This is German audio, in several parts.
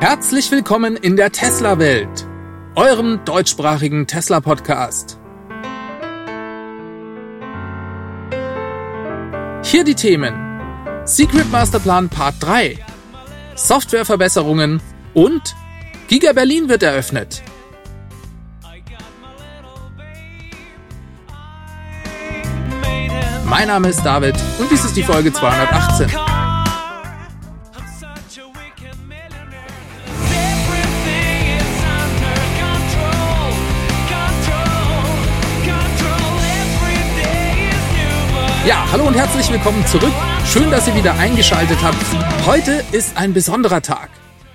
Herzlich willkommen in der Tesla-Welt, eurem deutschsprachigen Tesla-Podcast. Hier die Themen Secret Masterplan Part 3, Softwareverbesserungen und Giga Berlin wird eröffnet. Mein Name ist David und dies ist die Folge 218. Ja, hallo und herzlich willkommen zurück. Schön, dass ihr wieder eingeschaltet habt. Heute ist ein besonderer Tag,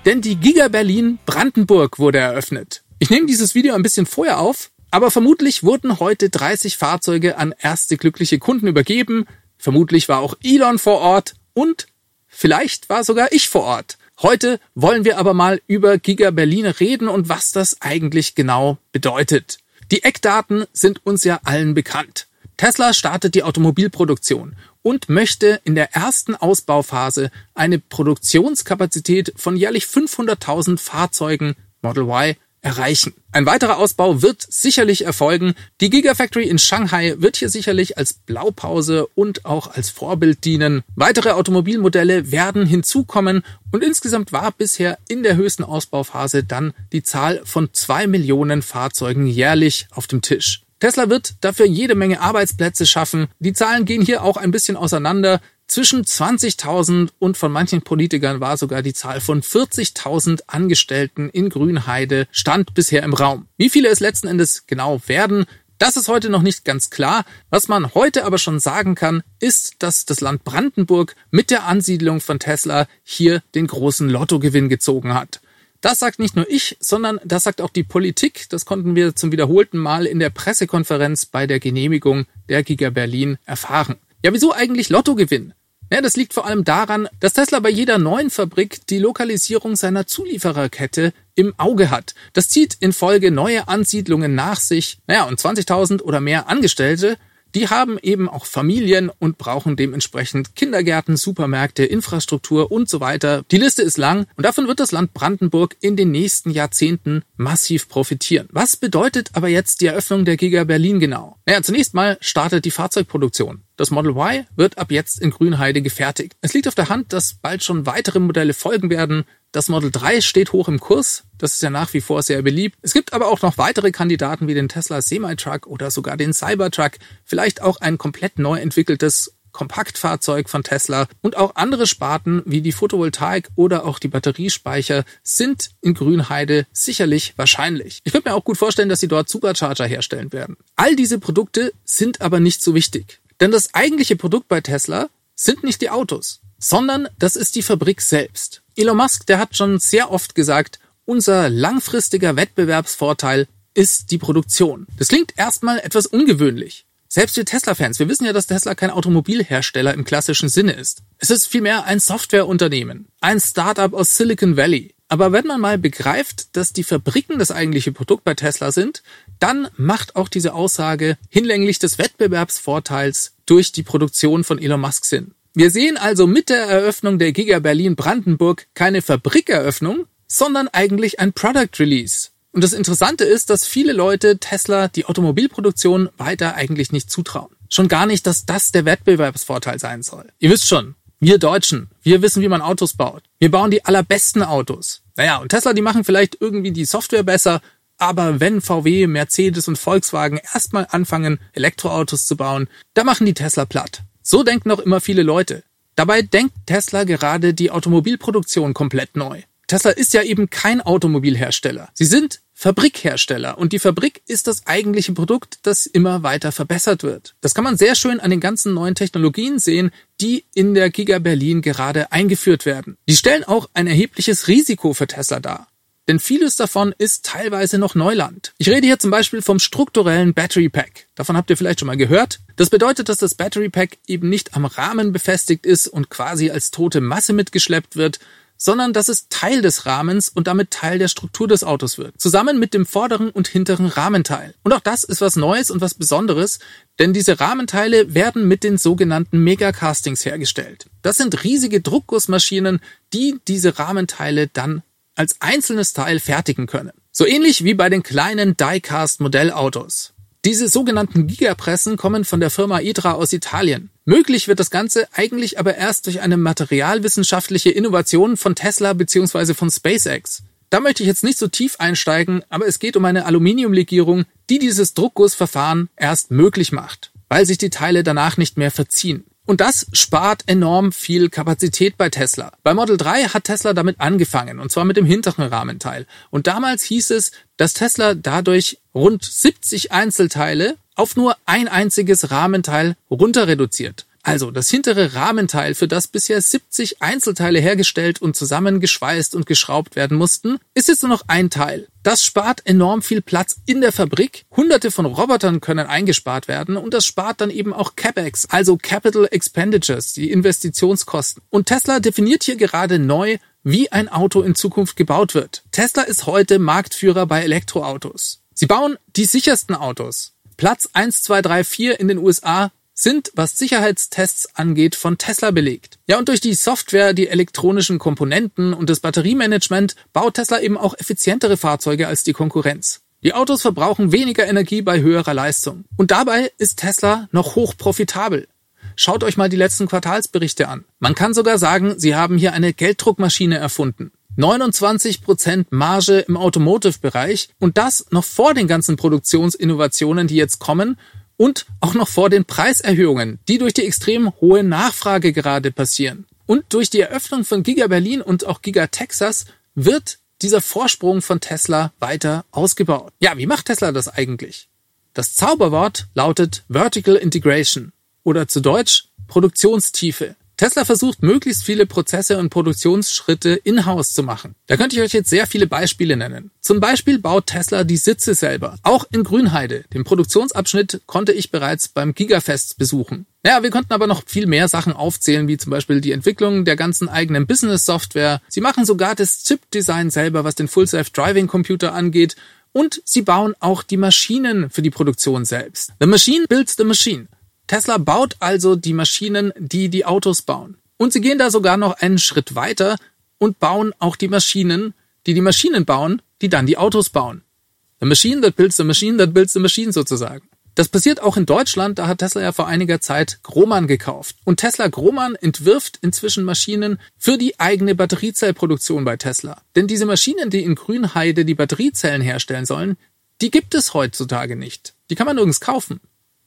denn die Giga Berlin Brandenburg wurde eröffnet. Ich nehme dieses Video ein bisschen vorher auf, aber vermutlich wurden heute 30 Fahrzeuge an erste glückliche Kunden übergeben. Vermutlich war auch Elon vor Ort und vielleicht war sogar ich vor Ort. Heute wollen wir aber mal über Giga Berlin reden und was das eigentlich genau bedeutet. Die Eckdaten sind uns ja allen bekannt. Tesla startet die Automobilproduktion und möchte in der ersten Ausbauphase eine Produktionskapazität von jährlich 500.000 Fahrzeugen Model Y erreichen. Ein weiterer Ausbau wird sicherlich erfolgen. Die Gigafactory in Shanghai wird hier sicherlich als Blaupause und auch als Vorbild dienen. Weitere Automobilmodelle werden hinzukommen und insgesamt war bisher in der höchsten Ausbauphase dann die Zahl von zwei Millionen Fahrzeugen jährlich auf dem Tisch. Tesla wird dafür jede Menge Arbeitsplätze schaffen. Die Zahlen gehen hier auch ein bisschen auseinander. Zwischen 20.000 und von manchen Politikern war sogar die Zahl von 40.000 Angestellten in Grünheide stand bisher im Raum. Wie viele es letzten Endes genau werden, das ist heute noch nicht ganz klar. Was man heute aber schon sagen kann, ist, dass das Land Brandenburg mit der Ansiedlung von Tesla hier den großen Lottogewinn gezogen hat. Das sagt nicht nur ich, sondern das sagt auch die Politik. Das konnten wir zum wiederholten Mal in der Pressekonferenz bei der Genehmigung der Giga Berlin erfahren. Ja, wieso eigentlich Lottogewinn? Ja, das liegt vor allem daran, dass Tesla bei jeder neuen Fabrik die Lokalisierung seiner Zuliefererkette im Auge hat. Das zieht in Folge neue Ansiedlungen nach sich. Naja, und 20.000 oder mehr Angestellte die haben eben auch Familien und brauchen dementsprechend Kindergärten, Supermärkte, Infrastruktur und so weiter. Die Liste ist lang und davon wird das Land Brandenburg in den nächsten Jahrzehnten massiv profitieren. Was bedeutet aber jetzt die Eröffnung der Giga Berlin genau? Naja, zunächst mal startet die Fahrzeugproduktion. Das Model Y wird ab jetzt in Grünheide gefertigt. Es liegt auf der Hand, dass bald schon weitere Modelle folgen werden. Das Model 3 steht hoch im Kurs. Das ist ja nach wie vor sehr beliebt. Es gibt aber auch noch weitere Kandidaten wie den Tesla Semi-Truck oder sogar den Cybertruck. Vielleicht auch ein komplett neu entwickeltes Kompaktfahrzeug von Tesla und auch andere Sparten wie die Photovoltaik oder auch die Batteriespeicher sind in Grünheide sicherlich wahrscheinlich. Ich könnte mir auch gut vorstellen, dass sie dort Supercharger herstellen werden. All diese Produkte sind aber nicht so wichtig. Denn das eigentliche Produkt bei Tesla sind nicht die Autos, sondern das ist die Fabrik selbst. Elon Musk, der hat schon sehr oft gesagt, unser langfristiger Wettbewerbsvorteil ist die Produktion. Das klingt erstmal etwas ungewöhnlich. Selbst wir Tesla-Fans, wir wissen ja, dass Tesla kein Automobilhersteller im klassischen Sinne ist. Es ist vielmehr ein Softwareunternehmen, ein Startup aus Silicon Valley. Aber wenn man mal begreift, dass die Fabriken das eigentliche Produkt bei Tesla sind, dann macht auch diese Aussage hinlänglich des Wettbewerbsvorteils durch die Produktion von Elon Musk Sinn. Wir sehen also mit der Eröffnung der Giga Berlin Brandenburg keine Fabrikeröffnung, sondern eigentlich ein Product Release. Und das Interessante ist, dass viele Leute Tesla die Automobilproduktion weiter eigentlich nicht zutrauen. Schon gar nicht, dass das der Wettbewerbsvorteil sein soll. Ihr wisst schon, wir Deutschen, wir wissen, wie man Autos baut. Wir bauen die allerbesten Autos. Naja, und Tesla, die machen vielleicht irgendwie die Software besser, aber wenn VW, Mercedes und Volkswagen erstmal anfangen, Elektroautos zu bauen, da machen die Tesla platt. So denken noch immer viele Leute. Dabei denkt Tesla gerade die Automobilproduktion komplett neu. Tesla ist ja eben kein Automobilhersteller. Sie sind Fabrikhersteller und die Fabrik ist das eigentliche Produkt, das immer weiter verbessert wird. Das kann man sehr schön an den ganzen neuen Technologien sehen, die in der Giga Berlin gerade eingeführt werden. Die stellen auch ein erhebliches Risiko für Tesla dar denn vieles davon ist teilweise noch Neuland. Ich rede hier zum Beispiel vom strukturellen Battery Pack. Davon habt ihr vielleicht schon mal gehört. Das bedeutet, dass das Battery Pack eben nicht am Rahmen befestigt ist und quasi als tote Masse mitgeschleppt wird, sondern dass es Teil des Rahmens und damit Teil der Struktur des Autos wird, zusammen mit dem vorderen und hinteren Rahmenteil. Und auch das ist was Neues und was Besonderes, denn diese Rahmenteile werden mit den sogenannten Megacastings hergestellt. Das sind riesige Druckgussmaschinen, die diese Rahmenteile dann als einzelnes Teil fertigen können. So ähnlich wie bei den kleinen Diecast-Modellautos. Diese sogenannten Gigapressen kommen von der Firma Idra aus Italien. Möglich wird das Ganze eigentlich aber erst durch eine materialwissenschaftliche Innovation von Tesla bzw. von SpaceX. Da möchte ich jetzt nicht so tief einsteigen, aber es geht um eine Aluminiumlegierung, die dieses Druckgussverfahren erst möglich macht, weil sich die Teile danach nicht mehr verziehen. Und das spart enorm viel Kapazität bei Tesla. Bei Model 3 hat Tesla damit angefangen, und zwar mit dem hinteren Rahmenteil. Und damals hieß es, dass Tesla dadurch rund 70 Einzelteile auf nur ein einziges Rahmenteil runter reduziert. Also das hintere Rahmenteil, für das bisher 70 Einzelteile hergestellt und zusammengeschweißt und geschraubt werden mussten, ist jetzt nur noch ein Teil. Das spart enorm viel Platz in der Fabrik. Hunderte von Robotern können eingespart werden und das spart dann eben auch CapEx, also Capital Expenditures, die Investitionskosten. Und Tesla definiert hier gerade neu, wie ein Auto in Zukunft gebaut wird. Tesla ist heute Marktführer bei Elektroautos. Sie bauen die sichersten Autos. Platz 1, 2, 3, 4 in den USA sind, was Sicherheitstests angeht, von Tesla belegt. Ja, und durch die Software, die elektronischen Komponenten und das Batteriemanagement baut Tesla eben auch effizientere Fahrzeuge als die Konkurrenz. Die Autos verbrauchen weniger Energie bei höherer Leistung. Und dabei ist Tesla noch hoch profitabel. Schaut euch mal die letzten Quartalsberichte an. Man kann sogar sagen, sie haben hier eine Gelddruckmaschine erfunden. 29% Marge im Automotive-Bereich und das noch vor den ganzen Produktionsinnovationen, die jetzt kommen und auch noch vor den Preiserhöhungen, die durch die extrem hohe Nachfrage gerade passieren. Und durch die Eröffnung von Giga Berlin und auch Giga Texas wird dieser Vorsprung von Tesla weiter ausgebaut. Ja, wie macht Tesla das eigentlich? Das Zauberwort lautet Vertical Integration oder zu Deutsch Produktionstiefe. Tesla versucht möglichst viele Prozesse und Produktionsschritte in-house zu machen. Da könnte ich euch jetzt sehr viele Beispiele nennen. Zum Beispiel baut Tesla die Sitze selber. Auch in Grünheide. Den Produktionsabschnitt konnte ich bereits beim Gigafest besuchen. Ja, wir konnten aber noch viel mehr Sachen aufzählen, wie zum Beispiel die Entwicklung der ganzen eigenen Business-Software. Sie machen sogar das Chip-Design selber, was den Full-Self-Driving-Computer angeht. Und sie bauen auch die Maschinen für die Produktion selbst. The Machine builds the Machine. Tesla baut also die Maschinen, die die Autos bauen. Und sie gehen da sogar noch einen Schritt weiter und bauen auch die Maschinen, die die Maschinen bauen, die dann die Autos bauen. The machine that builds the machine that builds the machine sozusagen. Das passiert auch in Deutschland, da hat Tesla ja vor einiger Zeit Grohmann gekauft. Und Tesla Grohmann entwirft inzwischen Maschinen für die eigene Batteriezellproduktion bei Tesla. Denn diese Maschinen, die in Grünheide die Batteriezellen herstellen sollen, die gibt es heutzutage nicht. Die kann man nirgends kaufen.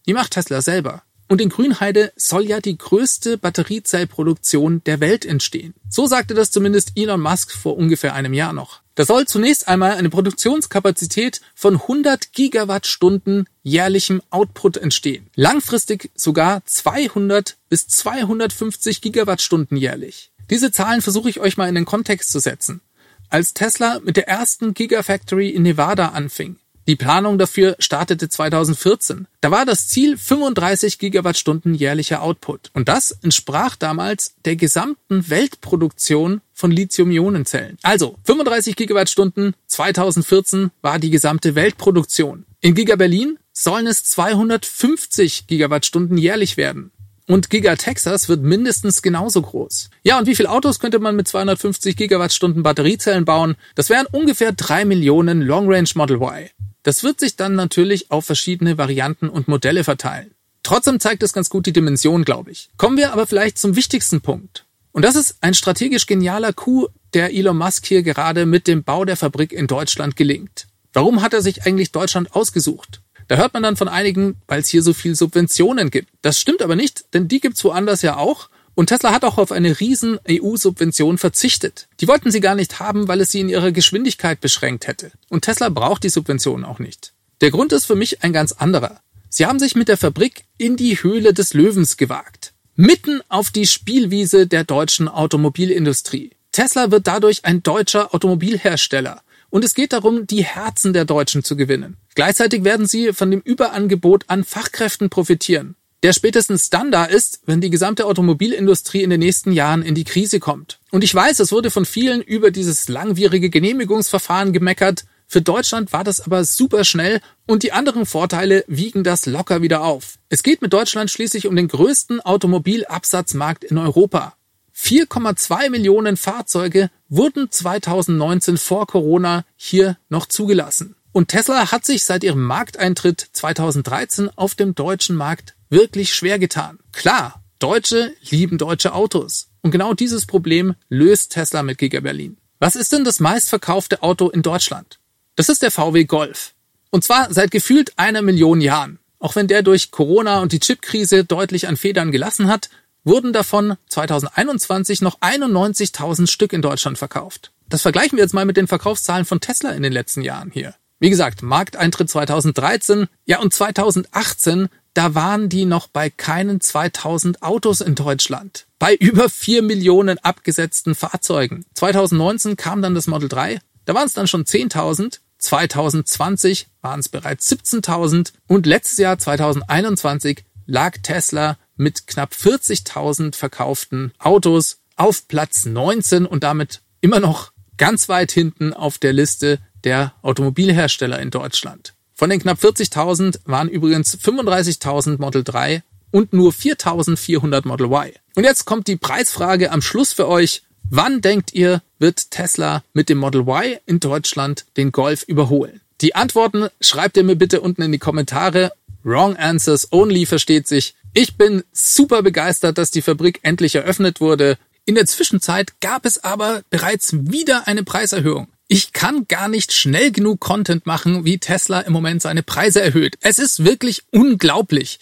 Die macht Tesla selber. Und in Grünheide soll ja die größte Batteriezellproduktion der Welt entstehen. So sagte das zumindest Elon Musk vor ungefähr einem Jahr noch. Da soll zunächst einmal eine Produktionskapazität von 100 Gigawattstunden jährlichem Output entstehen. Langfristig sogar 200 bis 250 Gigawattstunden jährlich. Diese Zahlen versuche ich euch mal in den Kontext zu setzen. Als Tesla mit der ersten Gigafactory in Nevada anfing, die Planung dafür startete 2014. Da war das Ziel 35 Gigawattstunden jährlicher Output. Und das entsprach damals der gesamten Weltproduktion von Lithium-Ionen-Zellen. Also 35 Gigawattstunden 2014 war die gesamte Weltproduktion. In Giga Berlin sollen es 250 Gigawattstunden jährlich werden. Und Giga Texas wird mindestens genauso groß. Ja, und wie viele Autos könnte man mit 250 Gigawattstunden Batteriezellen bauen? Das wären ungefähr drei Millionen Long Range Model Y. Das wird sich dann natürlich auf verschiedene Varianten und Modelle verteilen. Trotzdem zeigt es ganz gut die Dimension, glaube ich. Kommen wir aber vielleicht zum wichtigsten Punkt. Und das ist ein strategisch genialer Coup, der Elon Musk hier gerade mit dem Bau der Fabrik in Deutschland gelingt. Warum hat er sich eigentlich Deutschland ausgesucht? Da hört man dann von einigen, weil es hier so viel Subventionen gibt. Das stimmt aber nicht, denn die gibt's woanders ja auch und Tesla hat auch auf eine riesen EU-Subvention verzichtet. Die wollten sie gar nicht haben, weil es sie in ihrer Geschwindigkeit beschränkt hätte. Und Tesla braucht die Subvention auch nicht. Der Grund ist für mich ein ganz anderer. Sie haben sich mit der Fabrik in die Höhle des Löwens gewagt. Mitten auf die Spielwiese der deutschen Automobilindustrie. Tesla wird dadurch ein deutscher Automobilhersteller. Und es geht darum, die Herzen der Deutschen zu gewinnen. Gleichzeitig werden sie von dem Überangebot an Fachkräften profitieren der spätestens dann da ist, wenn die gesamte Automobilindustrie in den nächsten Jahren in die Krise kommt. Und ich weiß, es wurde von vielen über dieses langwierige Genehmigungsverfahren gemeckert. Für Deutschland war das aber super schnell und die anderen Vorteile wiegen das locker wieder auf. Es geht mit Deutschland schließlich um den größten Automobilabsatzmarkt in Europa. 4,2 Millionen Fahrzeuge wurden 2019 vor Corona hier noch zugelassen. Und Tesla hat sich seit ihrem Markteintritt 2013 auf dem deutschen Markt wirklich schwer getan. Klar, Deutsche lieben deutsche Autos. Und genau dieses Problem löst Tesla mit Giga Berlin. Was ist denn das meistverkaufte Auto in Deutschland? Das ist der VW Golf. Und zwar seit gefühlt einer Million Jahren. Auch wenn der durch Corona und die Chipkrise deutlich an Federn gelassen hat, wurden davon 2021 noch 91.000 Stück in Deutschland verkauft. Das vergleichen wir jetzt mal mit den Verkaufszahlen von Tesla in den letzten Jahren hier. Wie gesagt, Markteintritt 2013, ja und 2018, da waren die noch bei keinen 2000 Autos in Deutschland. Bei über 4 Millionen abgesetzten Fahrzeugen. 2019 kam dann das Model 3, da waren es dann schon 10.000 2020 waren es bereits 17.000 und letztes Jahr 2021 lag Tesla mit knapp 40.000 verkauften Autos auf Platz 19 und damit immer noch ganz weit hinten auf der Liste der Automobilhersteller in Deutschland. Von den knapp 40.000 waren übrigens 35.000 Model 3 und nur 4.400 Model Y. Und jetzt kommt die Preisfrage am Schluss für euch. Wann denkt ihr, wird Tesla mit dem Model Y in Deutschland den Golf überholen? Die Antworten schreibt ihr mir bitte unten in die Kommentare. Wrong Answers Only versteht sich. Ich bin super begeistert, dass die Fabrik endlich eröffnet wurde. In der Zwischenzeit gab es aber bereits wieder eine Preiserhöhung. Ich kann gar nicht schnell genug Content machen, wie Tesla im Moment seine Preise erhöht. Es ist wirklich unglaublich.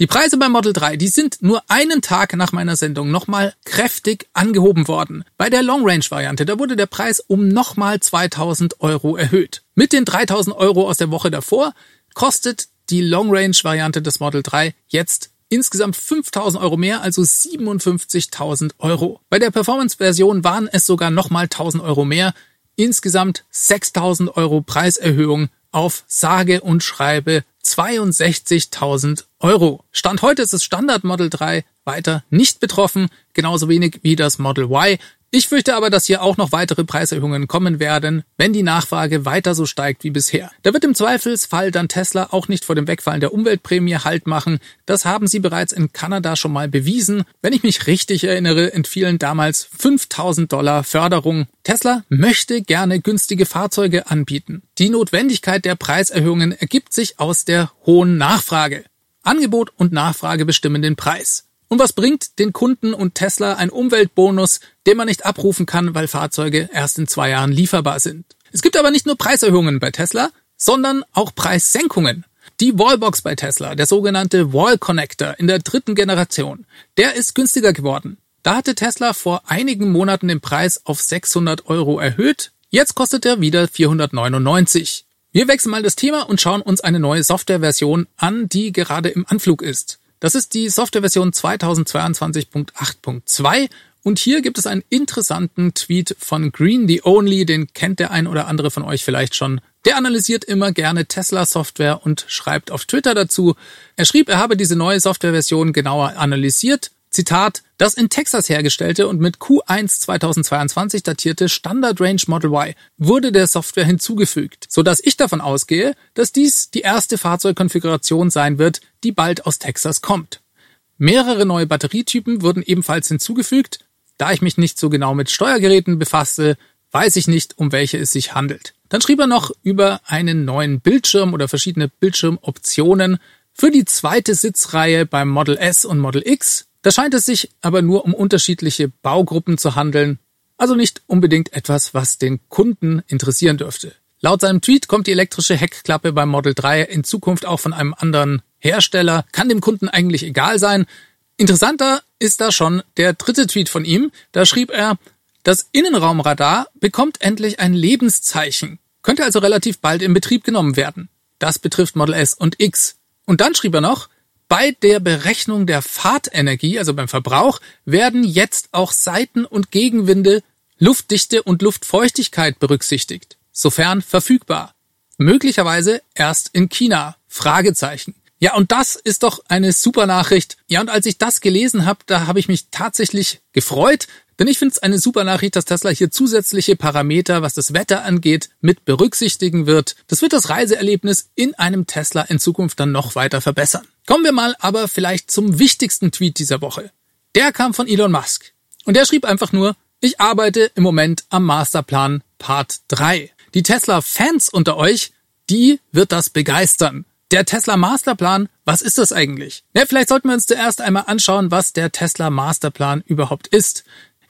Die Preise beim Model 3, die sind nur einen Tag nach meiner Sendung nochmal kräftig angehoben worden. Bei der Long Range Variante, da wurde der Preis um nochmal 2000 Euro erhöht. Mit den 3000 Euro aus der Woche davor kostet die Long Range Variante des Model 3 jetzt insgesamt 5000 Euro mehr, also 57.000 Euro. Bei der Performance Version waren es sogar nochmal 1000 Euro mehr. Insgesamt 6000 Euro Preiserhöhung auf sage und schreibe 62.000 Euro. Stand heute ist das Standard Model 3 weiter nicht betroffen, genauso wenig wie das Model Y. Ich fürchte aber, dass hier auch noch weitere Preiserhöhungen kommen werden, wenn die Nachfrage weiter so steigt wie bisher. Da wird im Zweifelsfall dann Tesla auch nicht vor dem Wegfallen der Umweltprämie Halt machen. Das haben sie bereits in Kanada schon mal bewiesen. Wenn ich mich richtig erinnere, entfielen damals 5000 Dollar Förderung. Tesla möchte gerne günstige Fahrzeuge anbieten. Die Notwendigkeit der Preiserhöhungen ergibt sich aus der hohen Nachfrage. Angebot und Nachfrage bestimmen den Preis. Und was bringt den Kunden und Tesla ein Umweltbonus, den man nicht abrufen kann, weil Fahrzeuge erst in zwei Jahren lieferbar sind? Es gibt aber nicht nur Preiserhöhungen bei Tesla, sondern auch Preissenkungen. Die Wallbox bei Tesla, der sogenannte Wall Connector in der dritten Generation, der ist günstiger geworden. Da hatte Tesla vor einigen Monaten den Preis auf 600 Euro erhöht. Jetzt kostet er wieder 499. Wir wechseln mal das Thema und schauen uns eine neue Softwareversion an, die gerade im Anflug ist. Das ist die Softwareversion 2022.8.2 und hier gibt es einen interessanten Tweet von Green the Only, den kennt der ein oder andere von euch vielleicht schon. Der analysiert immer gerne Tesla-Software und schreibt auf Twitter dazu. Er schrieb, er habe diese neue Softwareversion genauer analysiert Zitat, das in Texas hergestellte und mit Q1 2022 datierte Standard Range Model Y wurde der Software hinzugefügt, so dass ich davon ausgehe, dass dies die erste Fahrzeugkonfiguration sein wird, die bald aus Texas kommt. Mehrere neue Batterietypen wurden ebenfalls hinzugefügt. Da ich mich nicht so genau mit Steuergeräten befasse, weiß ich nicht, um welche es sich handelt. Dann schrieb er noch über einen neuen Bildschirm oder verschiedene Bildschirmoptionen für die zweite Sitzreihe beim Model S und Model X da scheint es sich aber nur um unterschiedliche Baugruppen zu handeln, also nicht unbedingt etwas, was den Kunden interessieren dürfte. Laut seinem Tweet kommt die elektrische Heckklappe beim Model 3 in Zukunft auch von einem anderen Hersteller, kann dem Kunden eigentlich egal sein. Interessanter ist da schon der dritte Tweet von ihm. Da schrieb er, das Innenraumradar bekommt endlich ein Lebenszeichen, könnte also relativ bald in Betrieb genommen werden. Das betrifft Model S und X. Und dann schrieb er noch, bei der Berechnung der Fahrtenergie, also beim Verbrauch, werden jetzt auch Seiten- und Gegenwinde, Luftdichte und Luftfeuchtigkeit berücksichtigt, sofern verfügbar. Möglicherweise erst in China. Fragezeichen. Ja, und das ist doch eine super Nachricht. Ja, und als ich das gelesen habe, da habe ich mich tatsächlich gefreut, denn ich finde es eine super Nachricht, dass Tesla hier zusätzliche Parameter, was das Wetter angeht, mit berücksichtigen wird. Das wird das Reiseerlebnis in einem Tesla in Zukunft dann noch weiter verbessern. Kommen wir mal aber vielleicht zum wichtigsten Tweet dieser Woche. Der kam von Elon Musk. Und er schrieb einfach nur, ich arbeite im Moment am Masterplan Part 3. Die Tesla-Fans unter euch, die wird das begeistern. Der Tesla Masterplan, was ist das eigentlich? Ja, vielleicht sollten wir uns zuerst einmal anschauen, was der Tesla Masterplan überhaupt ist.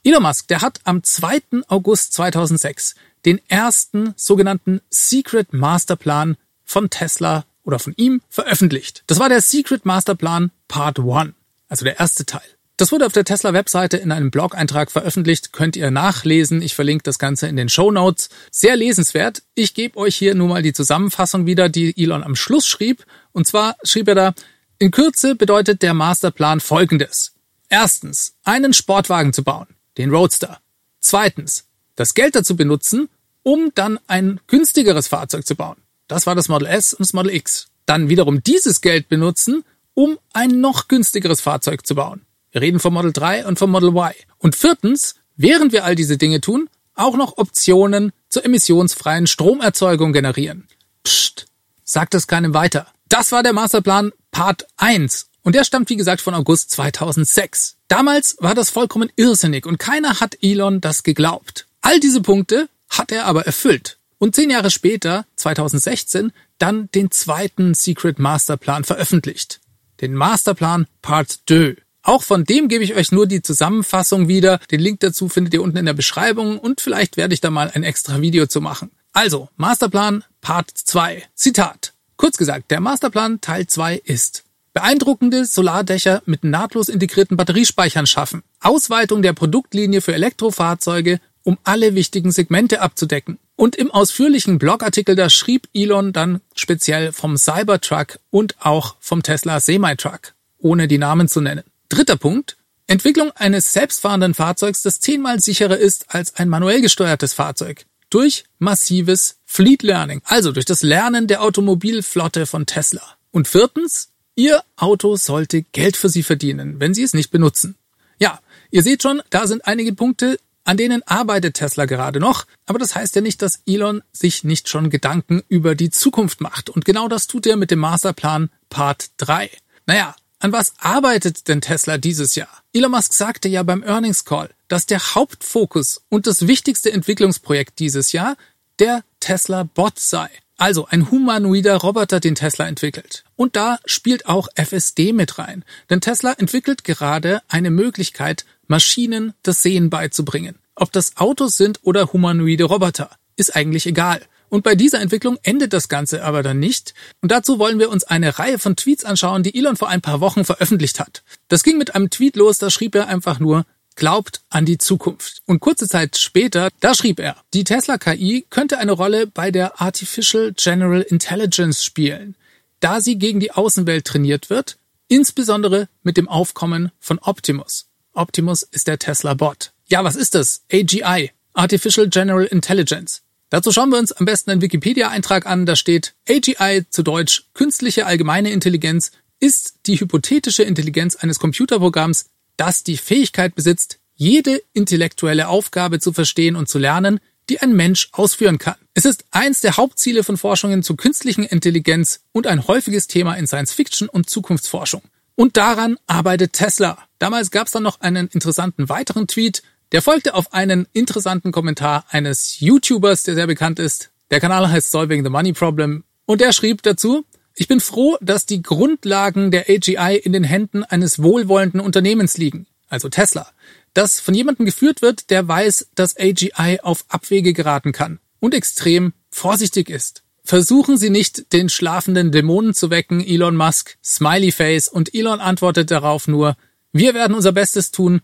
Elon Musk, der hat am 2. August 2006 den ersten sogenannten Secret Masterplan von Tesla oder von ihm veröffentlicht. Das war der Secret Masterplan Part 1, also der erste Teil. Das wurde auf der Tesla-Webseite in einem Blog-Eintrag veröffentlicht, könnt ihr nachlesen. Ich verlinke das Ganze in den Show Notes. Sehr lesenswert. Ich gebe euch hier nur mal die Zusammenfassung wieder, die Elon am Schluss schrieb. Und zwar schrieb er da, in Kürze bedeutet der Masterplan folgendes. Erstens, einen Sportwagen zu bauen, den Roadster. Zweitens, das Geld dazu benutzen, um dann ein günstigeres Fahrzeug zu bauen. Das war das Model S und das Model X. Dann wiederum dieses Geld benutzen, um ein noch günstigeres Fahrzeug zu bauen. Wir reden vom Model 3 und vom Model Y. Und viertens, während wir all diese Dinge tun, auch noch Optionen zur emissionsfreien Stromerzeugung generieren. Psst, sagt es keinem weiter. Das war der Masterplan Part 1 und der stammt wie gesagt von August 2006. Damals war das vollkommen irrsinnig und keiner hat Elon das geglaubt. All diese Punkte hat er aber erfüllt und zehn Jahre später, 2016, dann den zweiten Secret Masterplan veröffentlicht. Den Masterplan Part 2. Auch von dem gebe ich euch nur die Zusammenfassung wieder. Den Link dazu findet ihr unten in der Beschreibung und vielleicht werde ich da mal ein extra Video zu machen. Also, Masterplan Part 2. Zitat. Kurz gesagt, der Masterplan Teil 2 ist beeindruckende Solardächer mit nahtlos integrierten Batteriespeichern schaffen, Ausweitung der Produktlinie für Elektrofahrzeuge, um alle wichtigen Segmente abzudecken. Und im ausführlichen Blogartikel da schrieb Elon dann speziell vom Cybertruck und auch vom Tesla Semi-Truck, ohne die Namen zu nennen. Dritter Punkt. Entwicklung eines selbstfahrenden Fahrzeugs, das zehnmal sicherer ist als ein manuell gesteuertes Fahrzeug. Durch massives Fleet Learning, also durch das Lernen der Automobilflotte von Tesla. Und viertens, Ihr Auto sollte Geld für Sie verdienen, wenn Sie es nicht benutzen. Ja, ihr seht schon, da sind einige Punkte, an denen arbeitet Tesla gerade noch, aber das heißt ja nicht, dass Elon sich nicht schon Gedanken über die Zukunft macht. Und genau das tut er mit dem Masterplan Part 3. Naja, an was arbeitet denn Tesla dieses Jahr? Elon Musk sagte ja beim Earnings Call, dass der Hauptfokus und das wichtigste Entwicklungsprojekt dieses Jahr der Tesla Bot sei. Also ein humanoider Roboter, den Tesla entwickelt. Und da spielt auch FSD mit rein. Denn Tesla entwickelt gerade eine Möglichkeit, Maschinen das Sehen beizubringen. Ob das Autos sind oder humanoide Roboter, ist eigentlich egal. Und bei dieser Entwicklung endet das Ganze aber dann nicht. Und dazu wollen wir uns eine Reihe von Tweets anschauen, die Elon vor ein paar Wochen veröffentlicht hat. Das ging mit einem Tweet los, da schrieb er einfach nur, glaubt an die Zukunft. Und kurze Zeit später, da schrieb er, die Tesla KI könnte eine Rolle bei der Artificial General Intelligence spielen, da sie gegen die Außenwelt trainiert wird, insbesondere mit dem Aufkommen von Optimus. Optimus ist der Tesla Bot. Ja, was ist das? AGI, Artificial General Intelligence. Dazu schauen wir uns am besten einen Wikipedia-Eintrag an, da steht AGI zu Deutsch künstliche allgemeine Intelligenz ist die hypothetische Intelligenz eines Computerprogramms, das die Fähigkeit besitzt, jede intellektuelle Aufgabe zu verstehen und zu lernen, die ein Mensch ausführen kann. Es ist eins der Hauptziele von Forschungen zu künstlichen Intelligenz und ein häufiges Thema in Science Fiction und Zukunftsforschung. Und daran arbeitet Tesla. Damals gab es dann noch einen interessanten weiteren Tweet, der folgte auf einen interessanten Kommentar eines YouTubers, der sehr bekannt ist. Der Kanal heißt Solving the Money Problem. Und der schrieb dazu, ich bin froh, dass die Grundlagen der AGI in den Händen eines wohlwollenden Unternehmens liegen, also Tesla, das von jemandem geführt wird, der weiß, dass AGI auf Abwege geraten kann und extrem vorsichtig ist. Versuchen Sie nicht, den schlafenden Dämonen zu wecken, Elon Musk, Smiley Face, und Elon antwortet darauf nur, wir werden unser Bestes tun,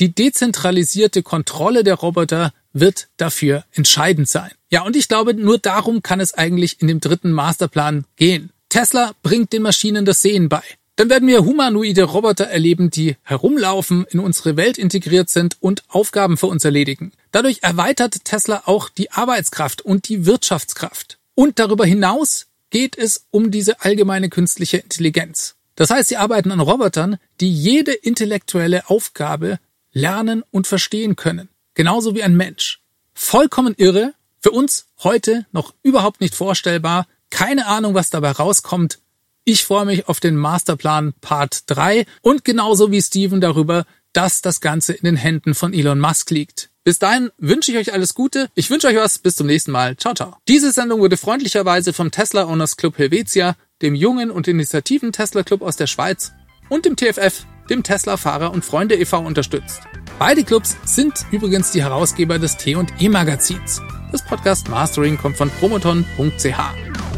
die dezentralisierte Kontrolle der Roboter wird dafür entscheidend sein. Ja, und ich glaube, nur darum kann es eigentlich in dem dritten Masterplan gehen. Tesla bringt den Maschinen das Sehen bei. Dann werden wir humanoide Roboter erleben, die herumlaufen, in unsere Welt integriert sind und Aufgaben für uns erledigen. Dadurch erweitert Tesla auch die Arbeitskraft und die Wirtschaftskraft. Und darüber hinaus geht es um diese allgemeine künstliche Intelligenz. Das heißt, sie arbeiten an Robotern, die jede intellektuelle Aufgabe lernen und verstehen können. Genauso wie ein Mensch. Vollkommen irre, für uns heute noch überhaupt nicht vorstellbar. Keine Ahnung, was dabei rauskommt. Ich freue mich auf den Masterplan Part 3 und genauso wie Steven darüber, dass das Ganze in den Händen von Elon Musk liegt. Bis dahin wünsche ich euch alles Gute. Ich wünsche euch was. Bis zum nächsten Mal. Ciao, ciao. Diese Sendung wurde freundlicherweise vom Tesla Owners Club Helvetia, dem jungen und initiativen Tesla Club aus der Schweiz und dem TFF dem Tesla-Fahrer und Freunde e.V. unterstützt. Beide Clubs sind übrigens die Herausgeber des T&E-Magazins. Das Podcast Mastering kommt von promoton.ch.